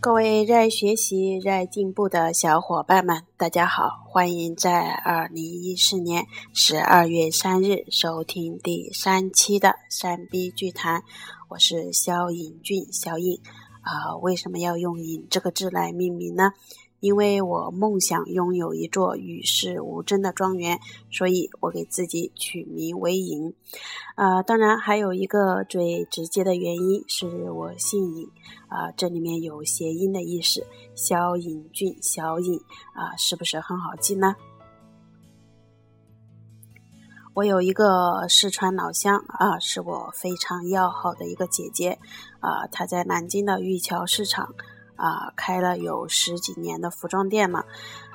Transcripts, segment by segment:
各位热爱学习、热爱进步的小伙伴们，大家好！欢迎在二零一四年十二月三日收听第三期的三 B 剧谈。我是肖颖俊，肖颖啊。为什么要用“颖”这个字来命名呢？因为我梦想拥有一座与世无争的庄园，所以我给自己取名为“颖”。啊，当然还有一个最直接的原因是我姓尹，啊，这里面有谐音的意思，肖尹俊，小尹，啊，是不是很好记呢？我有一个四川老乡啊，是我非常要好的一个姐姐，啊，她在南京的玉桥市场。啊，开了有十几年的服装店了。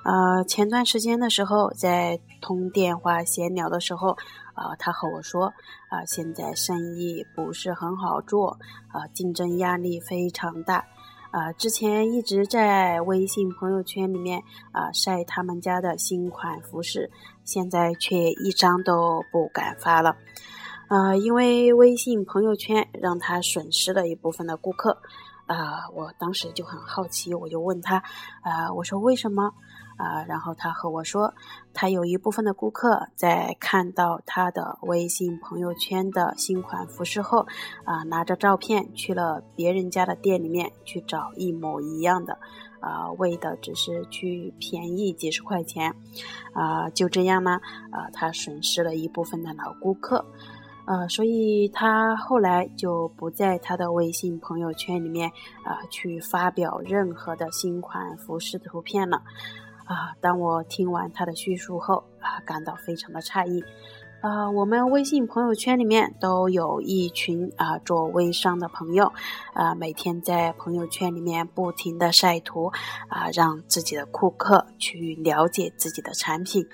呃，前段时间的时候，在通电话闲聊的时候，啊，他和我说，啊，现在生意不是很好做，啊，竞争压力非常大。啊，之前一直在微信朋友圈里面啊晒他们家的新款服饰，现在却一张都不敢发了。啊，因为微信朋友圈让他损失了一部分的顾客。啊，我当时就很好奇，我就问他，啊，我说为什么？啊，然后他和我说，他有一部分的顾客在看到他的微信朋友圈的新款服饰后，啊，拿着照片去了别人家的店里面去找一模一样的，啊，为的只是去便宜几十块钱，啊，就这样呢，啊，他损失了一部分的老顾客。呃，所以他后来就不在他的微信朋友圈里面啊去发表任何的新款服饰图片了。啊，当我听完他的叙述后啊，感到非常的诧异。啊，我们微信朋友圈里面都有一群啊做微商的朋友，啊，每天在朋友圈里面不停的晒图，啊，让自己的顾客去了解自己的产品。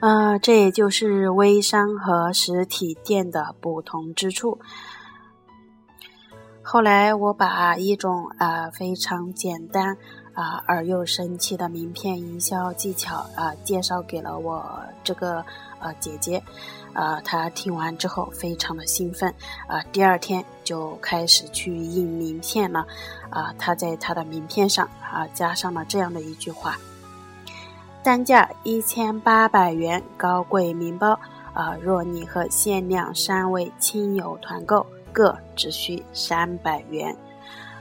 啊，这也就是微商和实体店的不同之处。后来我把一种啊非常简单啊而又神奇的名片营销技巧啊介绍给了我这个呃姐姐，啊，她听完之后非常的兴奋啊，第二天就开始去印名片了啊，她在她的名片上啊加上了这样的一句话。单价一千八百元，高贵名包啊！若你和限量三位亲友团购，各只需三百元。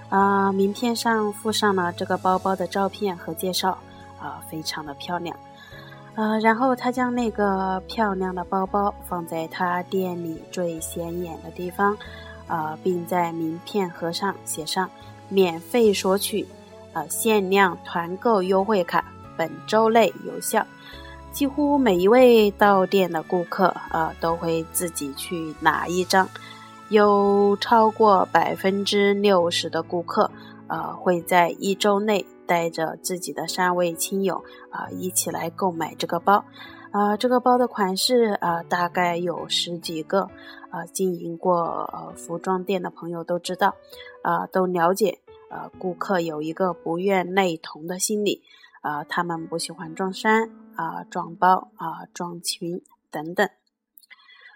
啊，名片上附上了这个包包的照片和介绍，啊，非常的漂亮。啊，然后他将那个漂亮的包包放在他店里最显眼的地方，啊，并在名片盒上写上“免费索取”，啊，限量团购优惠卡。本周内有效，几乎每一位到店的顾客啊都会自己去拿一张，有超过百分之六十的顾客啊会在一周内带着自己的三位亲友啊一起来购买这个包，啊这个包的款式啊大概有十几个，啊经营过呃服装店的朋友都知道，啊都了解，啊顾客有一个不愿内同的心理。啊，他们不喜欢撞衫啊、撞包啊、撞裙等等。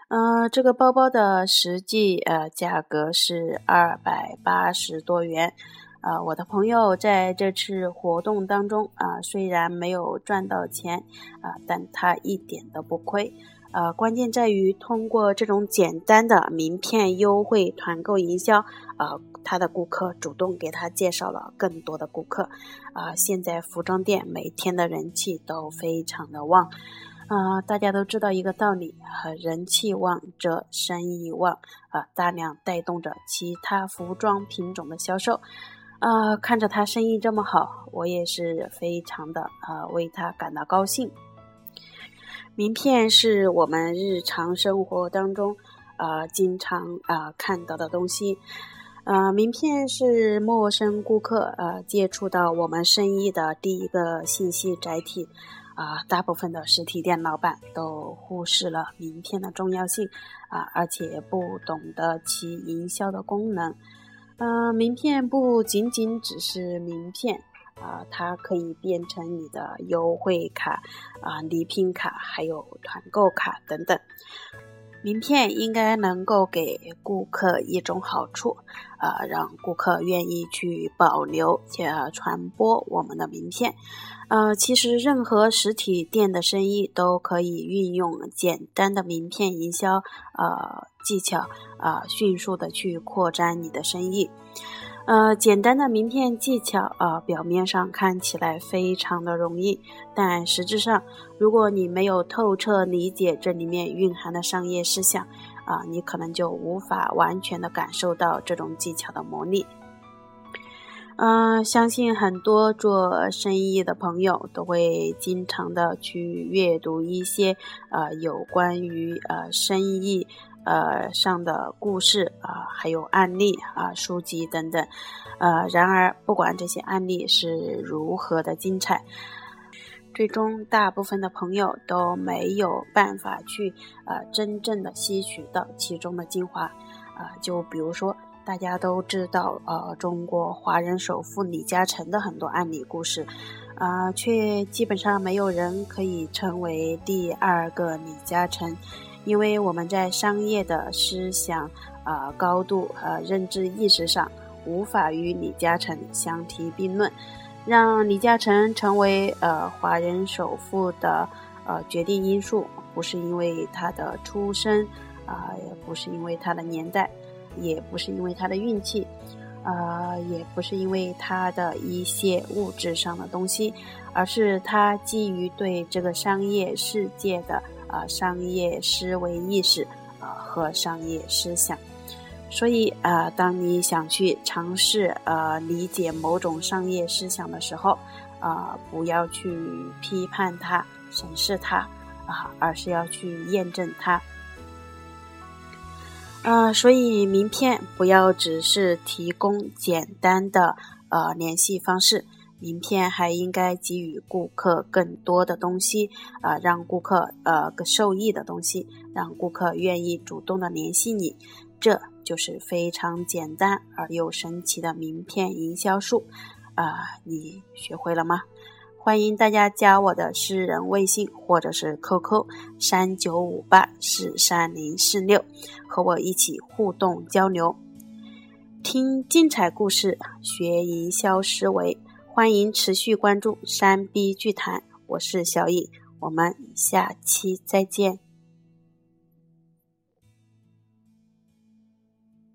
嗯，这个包包的实际呃价格是二百八十多元。啊，我的朋友在这次活动当中啊，虽然没有赚到钱啊，但他一点都不亏。呃，关键在于通过这种简单的名片优惠团购营销，呃，他的顾客主动给他介绍了更多的顾客，啊，现在服装店每天的人气都非常的旺，啊，大家都知道一个道理，啊人气旺则生意旺，啊，大量带动着其他服装品种的销售，啊，看着他生意这么好，我也是非常的啊为他感到高兴。名片是我们日常生活当中，啊，经常啊看到的东西，啊，名片是陌生顾客啊接触到我们生意的第一个信息载体，啊，大部分的实体店老板都忽视了名片的重要性，啊，而且不懂得其营销的功能，嗯，名片不仅仅只是名片。啊，它可以变成你的优惠卡、啊礼品卡，还有团购卡等等。名片应该能够给顾客一种好处，啊，让顾客愿意去保留且传播我们的名片。呃，其实任何实体店的生意都可以运用简单的名片营销呃技巧，啊，迅速的去扩展你的生意。呃，简单的名片技巧啊，表面上看起来非常的容易，但实质上，如果你没有透彻理解这里面蕴含的商业思想，啊，你可能就无法完全的感受到这种技巧的魔力。嗯，相信很多做生意的朋友都会经常的去阅读一些呃有关于呃生意。呃，上的故事啊，还有案例啊，书籍等等。呃，然而，不管这些案例是如何的精彩，最终大部分的朋友都没有办法去呃真正的吸取到其中的精华。啊，就比如说大家都知道呃中国华人首富李嘉诚的很多案例故事，啊，却基本上没有人可以成为第二个李嘉诚。因为我们在商业的思想、啊高度、和认知意识上，无法与李嘉诚相提并论。让李嘉诚成为呃华人首富的呃决定因素，不是因为他的出身，啊也不是因为他的年代，也不是因为他的运气，啊也不是因为他的一些物质上的东西，而是他基于对这个商业世界的。啊，商业思维意识啊和商业思想，所以啊，当你想去尝试呃理解某种商业思想的时候，啊，不要去批判它、审视它啊，而是要去验证它。啊，所以名片不要只是提供简单的呃联系方式。名片还应该给予顾客更多的东西，啊，让顾客呃受益的东西，让顾客愿意主动的联系你，这就是非常简单而又神奇的名片营销术，啊，你学会了吗？欢迎大家加我的私人微信或者是 QQ 三九五八四三零四六，和我一起互动交流，听精彩故事，学营销思维。欢迎持续关注山逼剧谈，我是小影，我们下期再见。